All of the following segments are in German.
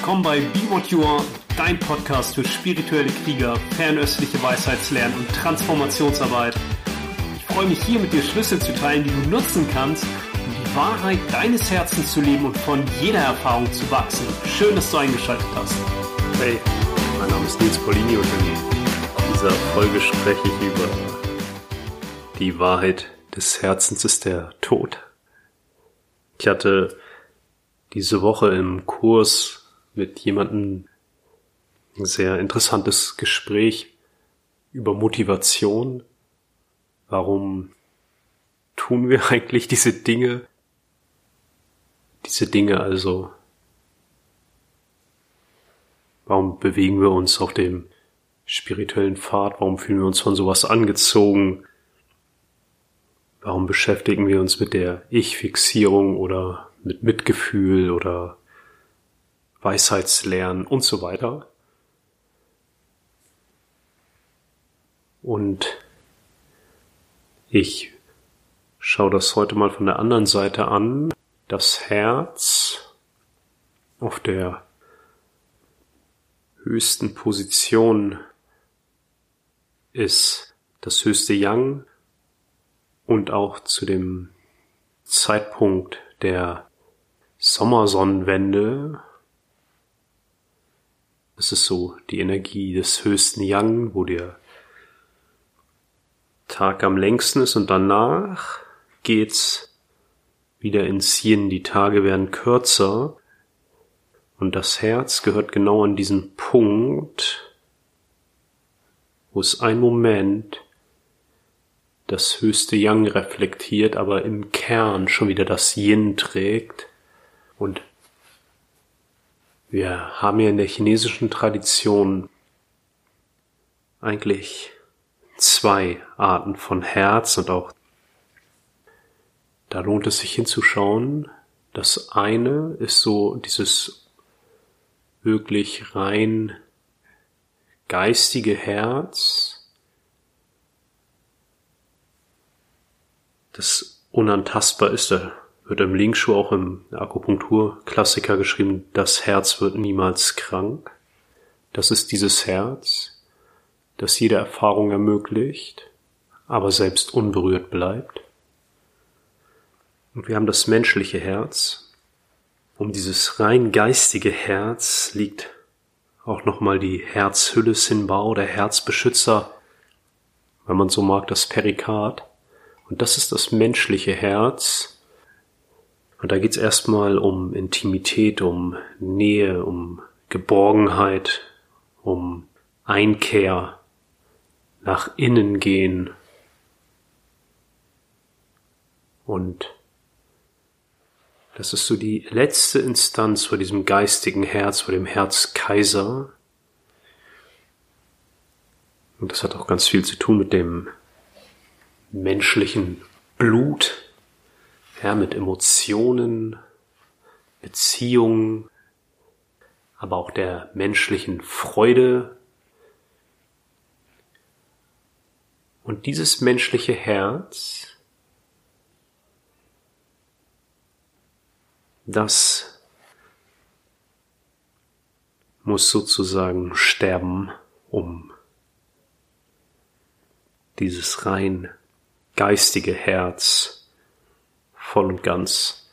willkommen bei Be What You Are, dein Podcast für spirituelle Krieger, fernöstliche Weisheitslernen und Transformationsarbeit. Ich freue mich hier mit dir Schlüssel zu teilen, die du nutzen kannst, um die Wahrheit deines Herzens zu leben und von jeder Erfahrung zu wachsen. Schön, dass du eingeschaltet hast. Hey, mein Name ist Nils Polini und in dieser Folge spreche ich über die Wahrheit des Herzens ist der Tod. Ich hatte diese Woche im Kurs mit jemandem ein sehr interessantes Gespräch über Motivation. Warum tun wir eigentlich diese Dinge? Diese Dinge also. Warum bewegen wir uns auf dem spirituellen Pfad? Warum fühlen wir uns von sowas angezogen? Warum beschäftigen wir uns mit der Ich-Fixierung oder mit Mitgefühl oder Weisheitslernen und so weiter. Und ich schaue das heute mal von der anderen Seite an. Das Herz auf der höchsten Position ist das höchste Yang und auch zu dem Zeitpunkt der Sommersonnenwende. Es ist so die Energie des höchsten Yang, wo der Tag am längsten ist und danach geht's wieder ins Yin. Die Tage werden kürzer und das Herz gehört genau an diesen Punkt, wo es ein Moment das höchste Yang reflektiert, aber im Kern schon wieder das Yin trägt und wir haben ja in der chinesischen Tradition eigentlich zwei Arten von Herz und auch da lohnt es sich hinzuschauen. Das eine ist so dieses wirklich rein geistige Herz, das unantastbar ist. Da wird im Linkschuh auch im Akupunkturklassiker geschrieben, das Herz wird niemals krank. Das ist dieses Herz, das jede Erfahrung ermöglicht, aber selbst unberührt bleibt. Und wir haben das menschliche Herz. Um dieses rein geistige Herz liegt auch nochmal die Herzhülle Sinbao, der Herzbeschützer, wenn man so mag, das Perikard. Und das ist das menschliche Herz, und da geht's erstmal um Intimität, um Nähe, um Geborgenheit, um Einkehr, nach innen gehen. Und das ist so die letzte Instanz vor diesem geistigen Herz, vor dem Herzkaiser. Und das hat auch ganz viel zu tun mit dem menschlichen Blut, ja, mit Emotionen, Beziehungen, aber auch der menschlichen Freude. Und dieses menschliche Herz, das muss sozusagen sterben, um dieses rein geistige Herz voll und ganz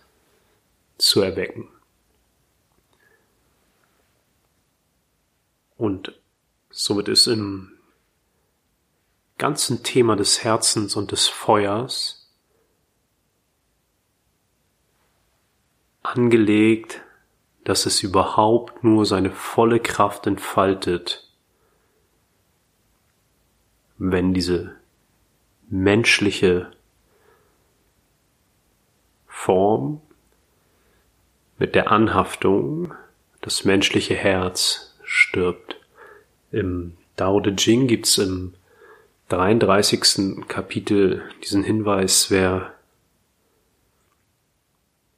zu erwecken. Und somit ist im ganzen Thema des Herzens und des Feuers angelegt, dass es überhaupt nur seine volle Kraft entfaltet, wenn diese menschliche Form mit der Anhaftung das menschliche Herz stirbt. Im Dao De Jing gibt's im 33. Kapitel diesen Hinweis, wer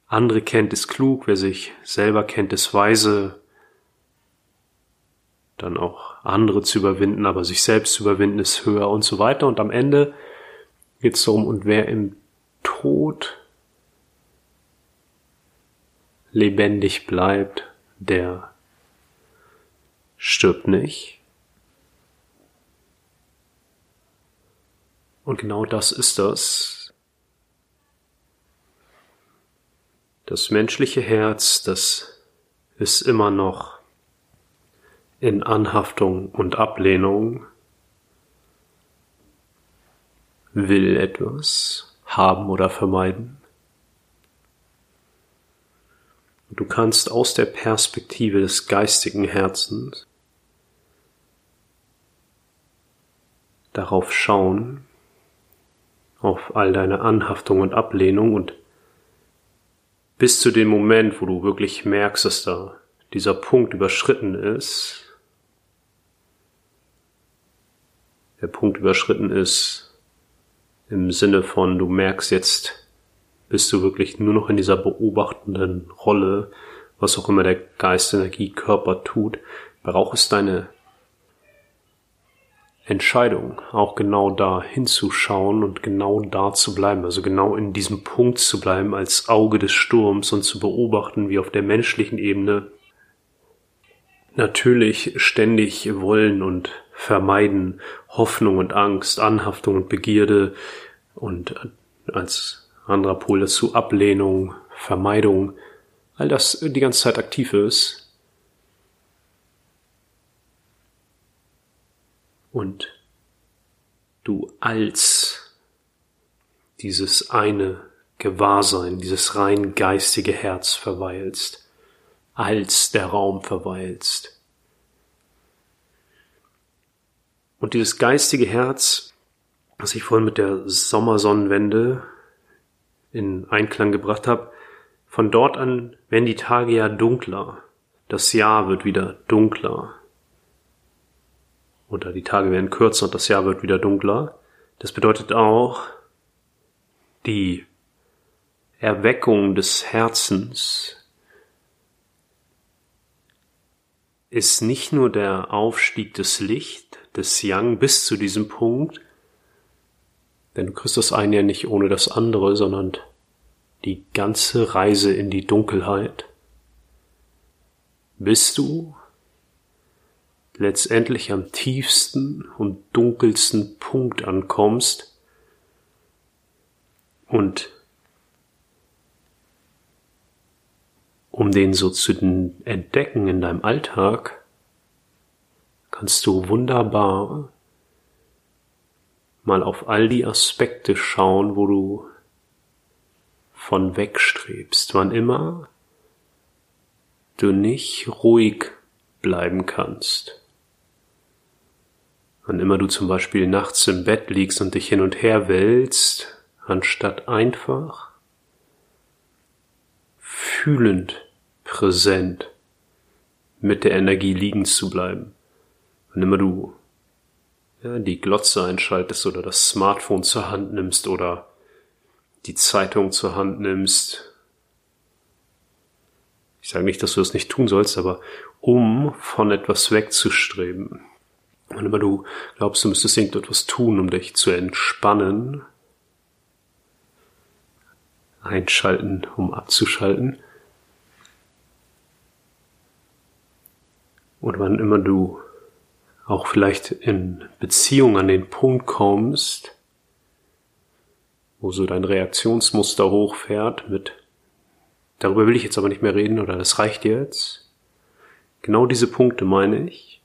andere kennt, ist klug, wer sich selber kennt, ist weise, dann auch andere zu überwinden, aber sich selbst zu überwinden ist höher und so weiter. Und am Ende geht es darum, und wer im Tod lebendig bleibt, der stirbt nicht. Und genau das ist das. Das menschliche Herz, das ist immer noch in Anhaftung und Ablehnung, will etwas haben oder vermeiden. Du kannst aus der Perspektive des geistigen Herzens darauf schauen, auf all deine Anhaftung und Ablehnung und bis zu dem Moment, wo du wirklich merkst, dass da dieser Punkt überschritten ist, der Punkt überschritten ist im Sinne von, du merkst jetzt, bist du wirklich nur noch in dieser beobachtenden Rolle, was auch immer der Geist, Energie, Körper tut, braucht es deine Entscheidung, auch genau da hinzuschauen und genau da zu bleiben, also genau in diesem Punkt zu bleiben, als Auge des Sturms und zu beobachten, wie auf der menschlichen Ebene natürlich ständig wollen und vermeiden, Hoffnung und Angst, Anhaftung und Begierde und als anderer Pol dazu Ablehnung, Vermeidung, all das die ganze Zeit aktiv ist. Und du als dieses eine Gewahrsein, dieses rein geistige Herz verweilst, als der Raum verweilst. Und dieses geistige Herz, was ich vorhin mit der Sommersonnenwende in Einklang gebracht habe, von dort an werden die Tage ja dunkler. Das Jahr wird wieder dunkler. Oder die Tage werden kürzer und das Jahr wird wieder dunkler. Das bedeutet auch, die Erweckung des Herzens ist nicht nur der Aufstieg des Licht, des Yang bis zu diesem Punkt, denn du kriegst das eine ja nicht ohne das andere, sondern die ganze Reise in die Dunkelheit, bis du letztendlich am tiefsten und dunkelsten Punkt ankommst und um den so zu entdecken in deinem Alltag, kannst du wunderbar mal auf all die Aspekte schauen, wo du von wegstrebst, wann immer du nicht ruhig bleiben kannst. Wann immer du zum Beispiel nachts im Bett liegst und dich hin und her wälzt, anstatt einfach fühlend präsent mit der Energie liegen zu bleiben. Wann immer du ja, die Glotze einschaltest oder das Smartphone zur Hand nimmst oder die Zeitung zur Hand nimmst. Ich sage nicht, dass du das nicht tun sollst, aber um von etwas wegzustreben. Wann immer du glaubst, du müsstest irgendetwas tun, um dich zu entspannen, einschalten, um abzuschalten. Oder wann immer du auch vielleicht in Beziehung an den Punkt kommst, wo so dein Reaktionsmuster hochfährt mit, darüber will ich jetzt aber nicht mehr reden oder das reicht jetzt. Genau diese Punkte meine ich.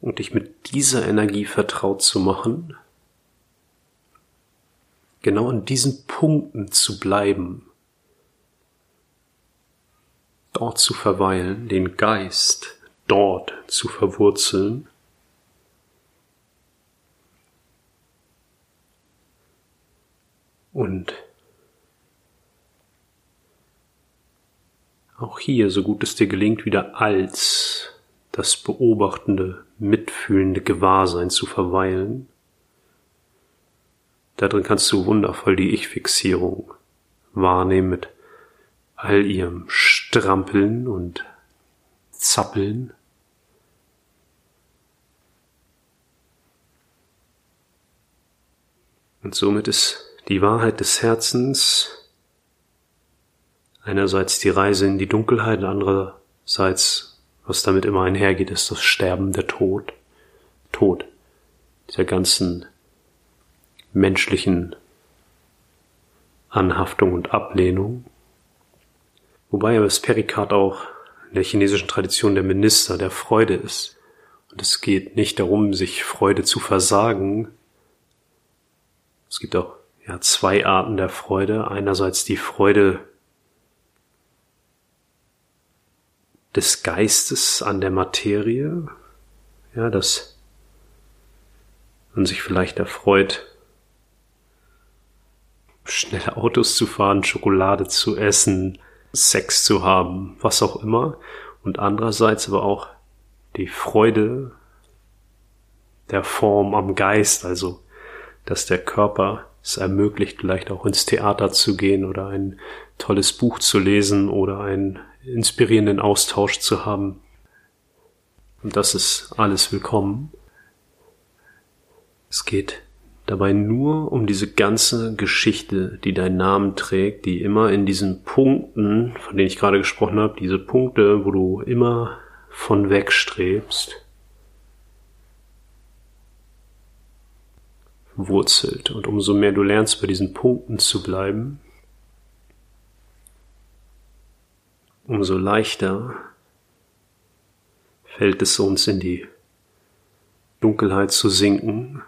Und dich mit dieser Energie vertraut zu machen, genau an diesen Punkten zu bleiben, dort zu verweilen, den Geist dort zu verwurzeln. Und auch hier, so gut es dir gelingt, wieder als das beobachtende, mitfühlende Gewahrsein zu verweilen. Darin kannst du wundervoll die Ich-Fixierung wahrnehmen mit all ihrem Strampeln und Zappeln. Und somit ist die Wahrheit des Herzens einerseits die Reise in die Dunkelheit, andererseits Was damit immer einhergeht, ist das Sterben, der Tod. Tod. Dieser ganzen menschlichen Anhaftung und Ablehnung. Wobei aber das Perikard auch in der chinesischen Tradition der Minister der Freude ist. Und es geht nicht darum, sich Freude zu versagen. Es gibt auch ja, zwei Arten der Freude. Einerseits die Freude des Geistes an der Materie, ja, dass man sich vielleicht erfreut, schnelle Autos zu fahren, Schokolade zu essen, Sex zu haben, was auch immer. Und andererseits aber auch die Freude der Form am Geist, also dass der Körper es ermöglicht, vielleicht auch ins Theater zu gehen oder ein tolles Buch zu lesen oder einen inspirierenden Austausch zu haben. Und das ist alles willkommen. Es geht dabei nur um diese ganze Geschichte, die deinen Namen trägt, die immer in diesen Punkten, von denen ich gerade gesprochen habe, diese Punkte, wo du immer von wegstrebst, wurzelt. Und umso mehr du lernst, bei diesen Punkten zu bleiben, umso leichter fällt es uns in die Dunkelheit zu sinken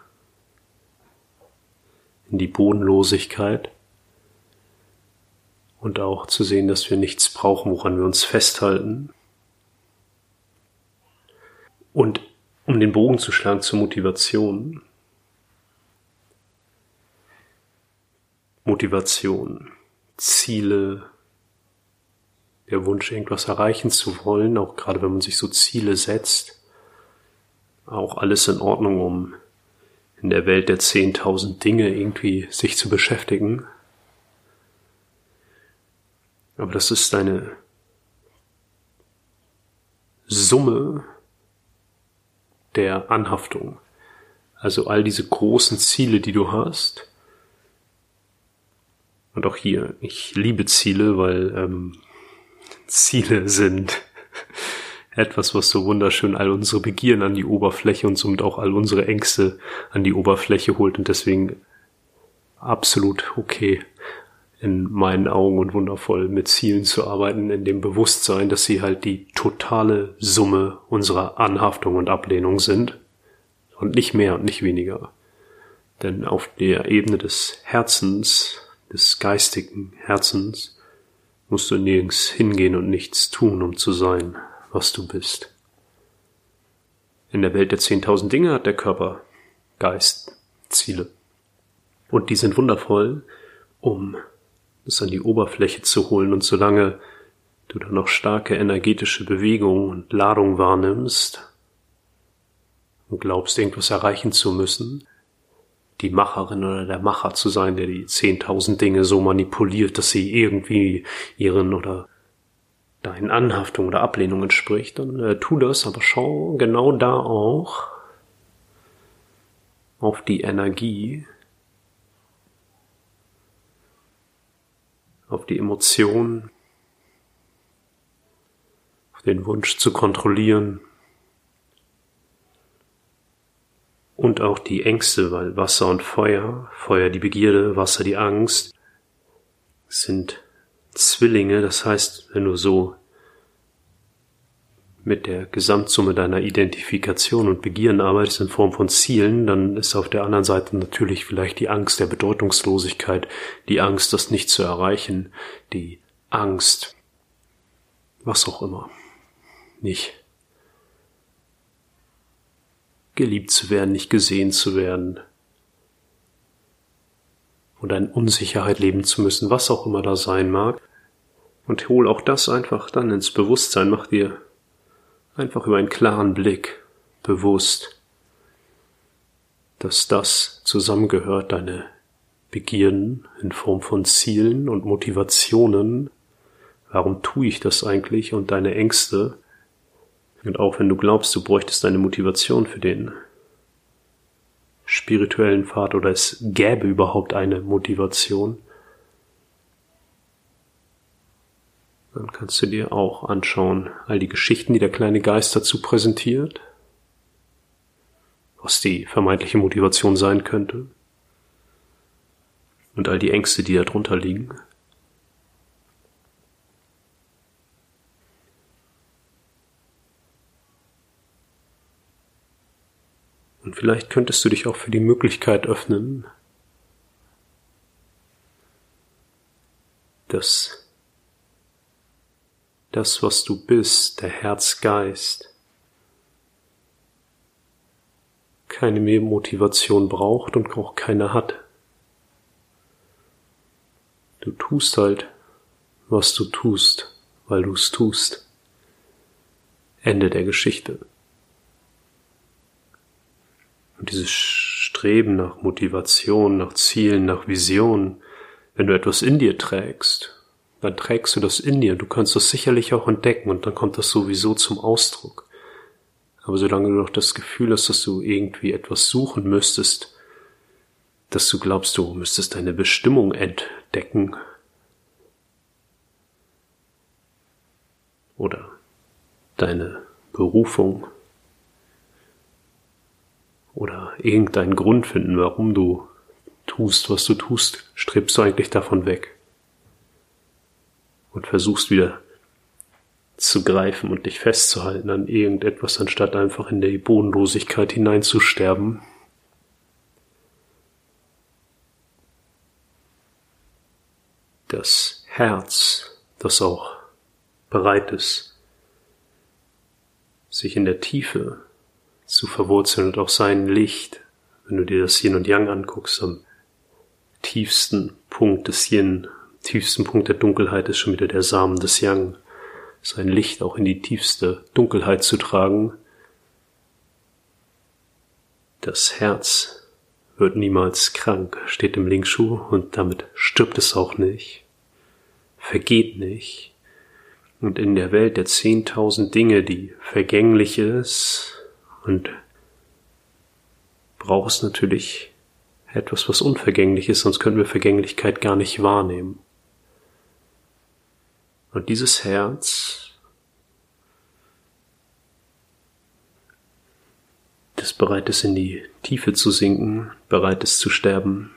in die Bodenlosigkeit und auch zu sehen, dass wir nichts brauchen, woran wir uns festhalten. Und um den Bogen zu schlagen zur Motivation. Motivation, Ziele, der Wunsch, irgendwas erreichen zu wollen, auch gerade wenn man sich so Ziele setzt, auch alles in Ordnung, um in der Welt der 10.000 Dinge irgendwie sich zu beschäftigen. Aber das ist eine Summe der Anhaftung. Also all diese großen Ziele, die du hast. Und auch hier, ich liebe Ziele, weil ähm, Ziele sind etwas, was so wunderschön all unsere Begierden an die Oberfläche und somit auch all unsere Ängste an die Oberfläche holt und deswegen absolut okay in meinen Augen und wundervoll mit Zielen zu arbeiten, in dem Bewusstsein, dass sie halt die totale Summe unserer Anhaftung und Ablehnung sind und nicht mehr und nicht weniger. Denn auf der Ebene des Herzens, des geistigen Herzens, musst du nirgends hingehen und nichts tun, um zu sein was du bist. In der Welt der 10.000 Dinge hat der Körper Geist, Ziele. Und die sind wundervoll, um es an die Oberfläche zu holen. Und solange du da noch starke energetische Bewegung und Ladung wahrnimmst und glaubst, irgendwas erreichen zu müssen, die Macherin oder der Macher zu sein, der die 10.000 Dinge so manipuliert, dass sie irgendwie ihren oder deinen Anhaftung oder Ablehnung entspricht, dann äh, tu das, aber schau genau da auch auf die Energie, auf die Emotionen, auf den Wunsch zu kontrollieren und auch die Ängste, weil Wasser und Feuer, Feuer die Begierde, Wasser die Angst, sind Zwillinge, das heißt, wenn du so mit der Gesamtsumme deiner Identifikation und Begieren arbeitest in Form von Zielen, dann ist auf der anderen Seite natürlich vielleicht die Angst der Bedeutungslosigkeit, die Angst, das nicht zu erreichen, die Angst, was auch immer, nicht geliebt zu werden, nicht gesehen zu werden, oder in Unsicherheit leben zu müssen, was auch immer da sein mag. Und hol auch das einfach dann ins Bewusstsein, mach dir einfach über einen klaren Blick bewusst, dass das zusammengehört, deine Begierden in Form von Zielen und Motivationen, warum tue ich das eigentlich und deine Ängste, und auch wenn du glaubst, du bräuchtest eine Motivation für den spirituellen Pfad oder es gäbe überhaupt eine Motivation, Dann kannst du dir auch anschauen, all die Geschichten, die der kleine Geist dazu präsentiert, was die vermeintliche Motivation sein könnte und all die Ängste, die darunter liegen. Vielleicht könntest du dich auch für die Möglichkeit öffnen, dass das, was du bist, der Herzgeist, keine mehr Motivation braucht und auch keine hat. Du tust halt, was du tust, weil du es tust. Ende der Geschichte. Und dieses Streben nach Motivation, nach Zielen, nach Visionen, wenn du etwas in dir trägst, dann trägst du das in dir. Du kannst das sicherlich auch entdecken und dann kommt das sowieso zum Ausdruck. Aber solange du noch das Gefühl hast, dass du irgendwie etwas suchen müsstest, dass du glaubst, du müsstest deine Bestimmung entdecken oder deine Berufung oder irgendeinen Grund finden, warum du tust, was du tust, strebst du eigentlich davon weg und versuchst wieder zu greifen und dich festzuhalten an irgendetwas, anstatt einfach in die Bodenlosigkeit hineinzusterben. Das Herz, das auch bereit ist, sich in der Tiefe zu verwurzeln und auch sein Licht, wenn du dir das Yin und Yang anguckst, am tiefsten Punkt des Yin, tiefsten Punkt der Dunkelheit ist schon wieder der Samen des Yang, sein Licht auch in die tiefste Dunkelheit zu tragen. Das Herz wird niemals krank, steht im Linkschuh und damit stirbt es auch nicht, vergeht nicht. Und in der Welt der zehntausend Dinge, die vergänglich ist und braucht es natürlich etwas, was unvergänglich ist, sonst können wir Vergänglichkeit gar nicht wahrnehmen. Und dieses Herz, das bereit ist, in die Tiefe zu sinken, bereit ist zu sterben,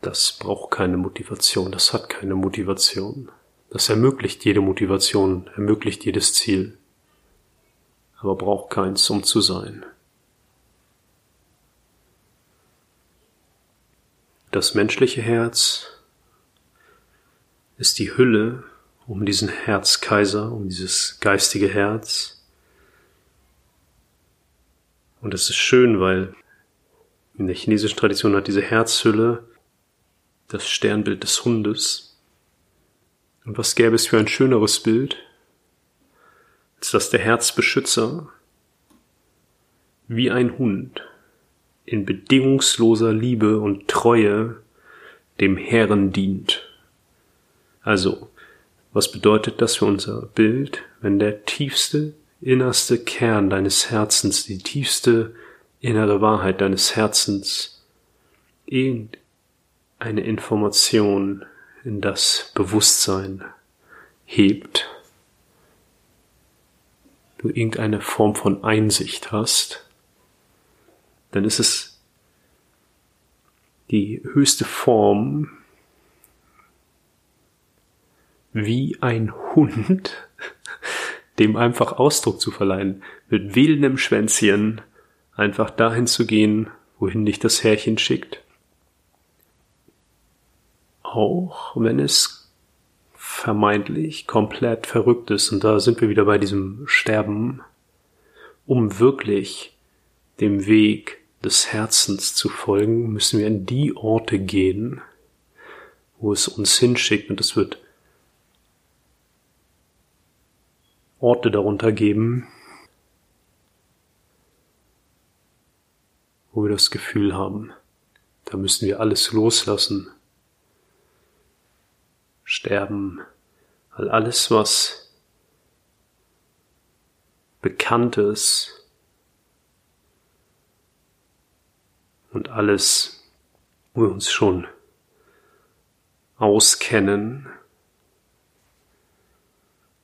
das braucht keine Motivation, das hat keine Motivation. Das ermöglicht jede Motivation, ermöglicht jedes Ziel aber braucht keins, um zu sein. Das menschliche Herz ist die Hülle um diesen Herzkaiser, um dieses geistige Herz. Und es ist schön, weil in der chinesischen Tradition hat diese Herzhülle das Sternbild des Hundes. Und was gäbe es für ein schöneres Bild, als dass der Herzbeschützer wie ein Hund in bedingungsloser Liebe und Treue dem Herrn dient. Also, was bedeutet das für unser Bild, wenn der tiefste, innerste Kern deines Herzens, die tiefste innere Wahrheit deines Herzens irgendeine Information in das Bewusstsein hebt du irgendeine Form von Einsicht hast, dann ist es die höchste Form, wie ein Hund, dem einfach Ausdruck zu verleihen, mit wildem Schwänzchen einfach dahin zu gehen, wohin dich das Härchen schickt. Auch wenn es vermeintlich komplett verrückt ist, und da sind wir wieder bei diesem Sterben, um wirklich dem Weg des Herzens zu folgen, müssen wir in die Orte gehen, wo es uns hinschickt, und es wird Orte darunter geben, wo wir das Gefühl haben, da müssen wir alles loslassen, sterben, weil alles, was Bekanntes und alles, wo wir uns schon auskennen.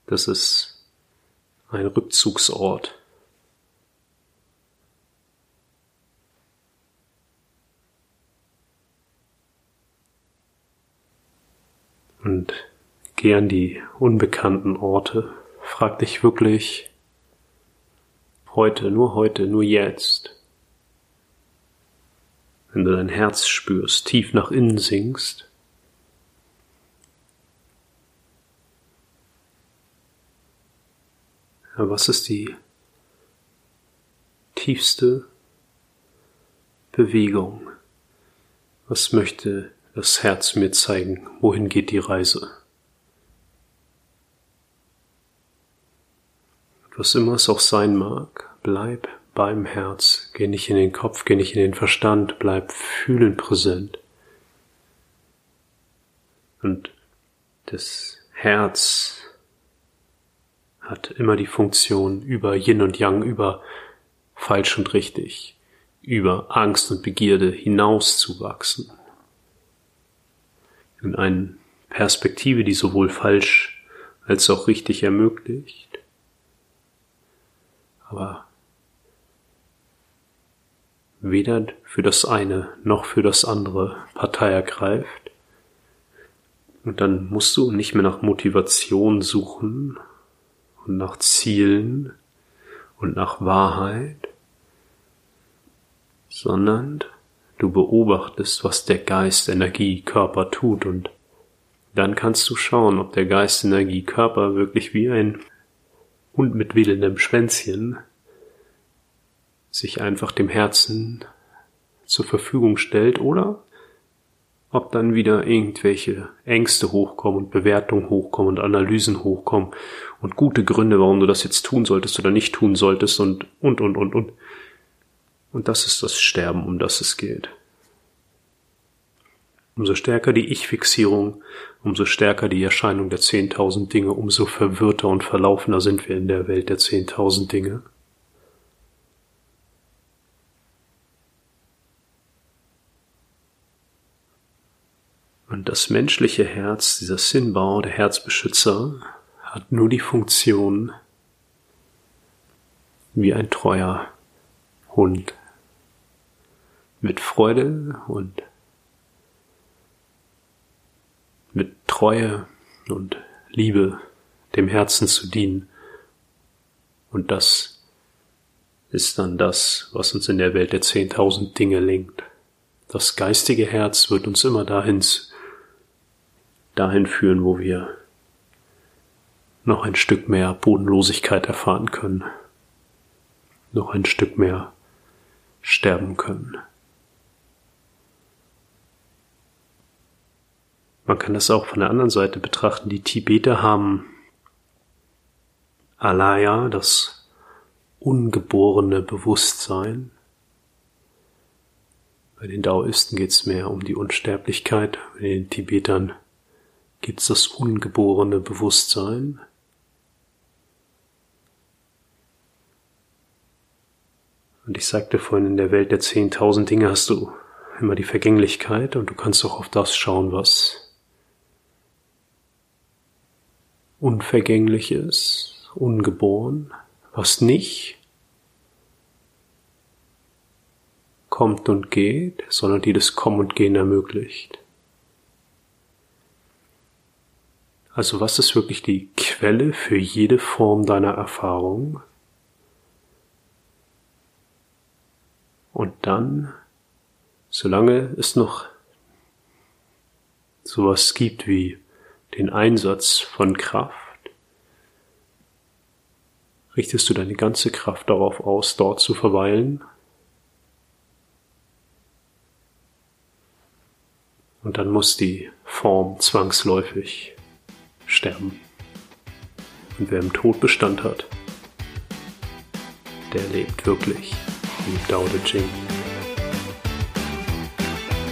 Das ist ein Rückzugsort. Und geh an die unbekannten Orte. Frag dich wirklich heute, nur heute, nur jetzt. Wenn du dein Herz spürst, tief nach innen sinkst, was ist die tiefste Bewegung? Was möchte das Herz mir zeigen, wohin geht die Reise? Was immer es auch sein mag, bleib beim Herz, geh nicht in den Kopf, geh nicht in den Verstand, bleib fühlend präsent. Und das Herz hat immer die Funktion, über Yin und Yang, über falsch und richtig, über Angst und Begierde hinauszuwachsen. In eine Perspektive, die sowohl falsch als auch richtig ermöglicht, aber weder für das eine noch für das andere Partei ergreift. Und dann musst du nicht mehr nach Motivation suchen und nach Zielen und nach Wahrheit, sondern du beobachtest, was der Geist, Energie, Körper tut und dann kannst du schauen, ob der Geist, Energie, Körper wirklich wie ein und mit wedelndem Schwänzchen sich einfach dem Herzen zur Verfügung stellt oder ob dann wieder irgendwelche Ängste hochkommen und Bewertungen hochkommen und Analysen hochkommen und gute Gründe, warum du das jetzt tun solltest oder nicht tun solltest und, und, und, und, und. Und das ist das Sterben, um das es geht. Umso stärker die Ich-Fixierung, umso stärker die Erscheinung der 10.000 Dinge, umso verwirrter und verlaufener sind wir in der Welt der 10.000 Dinge. Und das menschliche Herz, dieser Sinnbau, der Herzbeschützer, hat nur die Funktion wie ein treuer Hund mit Freude und mit Treue und Liebe dem Herzen zu dienen. Und das ist dann das, was uns in der Welt der zehntausend Dinge lenkt. Das geistige Herz wird uns immer dahin, dahin führen, wo wir noch ein Stück mehr Bodenlosigkeit erfahren können, noch ein Stück mehr sterben können. Kann das auch von der anderen Seite betrachten. Die Tibeter haben Alaya, das ungeborene Bewusstsein. Bei den Daoisten geht es mehr um die Unsterblichkeit. Bei den Tibetern gibt es das ungeborene Bewusstsein. Und ich sagte vorhin, in der Welt der 10.000 Dinge hast du immer die Vergänglichkeit und du kannst auch auf das schauen, was Unvergängliches, ungeboren, was nicht kommt und geht, sondern die das Kommen und Gehen ermöglicht. Also was ist wirklich die Quelle für jede Form deiner Erfahrung? Und dann, solange es noch sowas gibt wie den Einsatz von Kraft, richtest du deine ganze Kraft darauf aus, dort zu verweilen. Und dann muss die Form zwangsläufig sterben. Und wer im Tod Bestand hat, der lebt wirklich im Dao De Jing.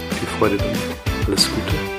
Viel Freude damit. Alles Gute.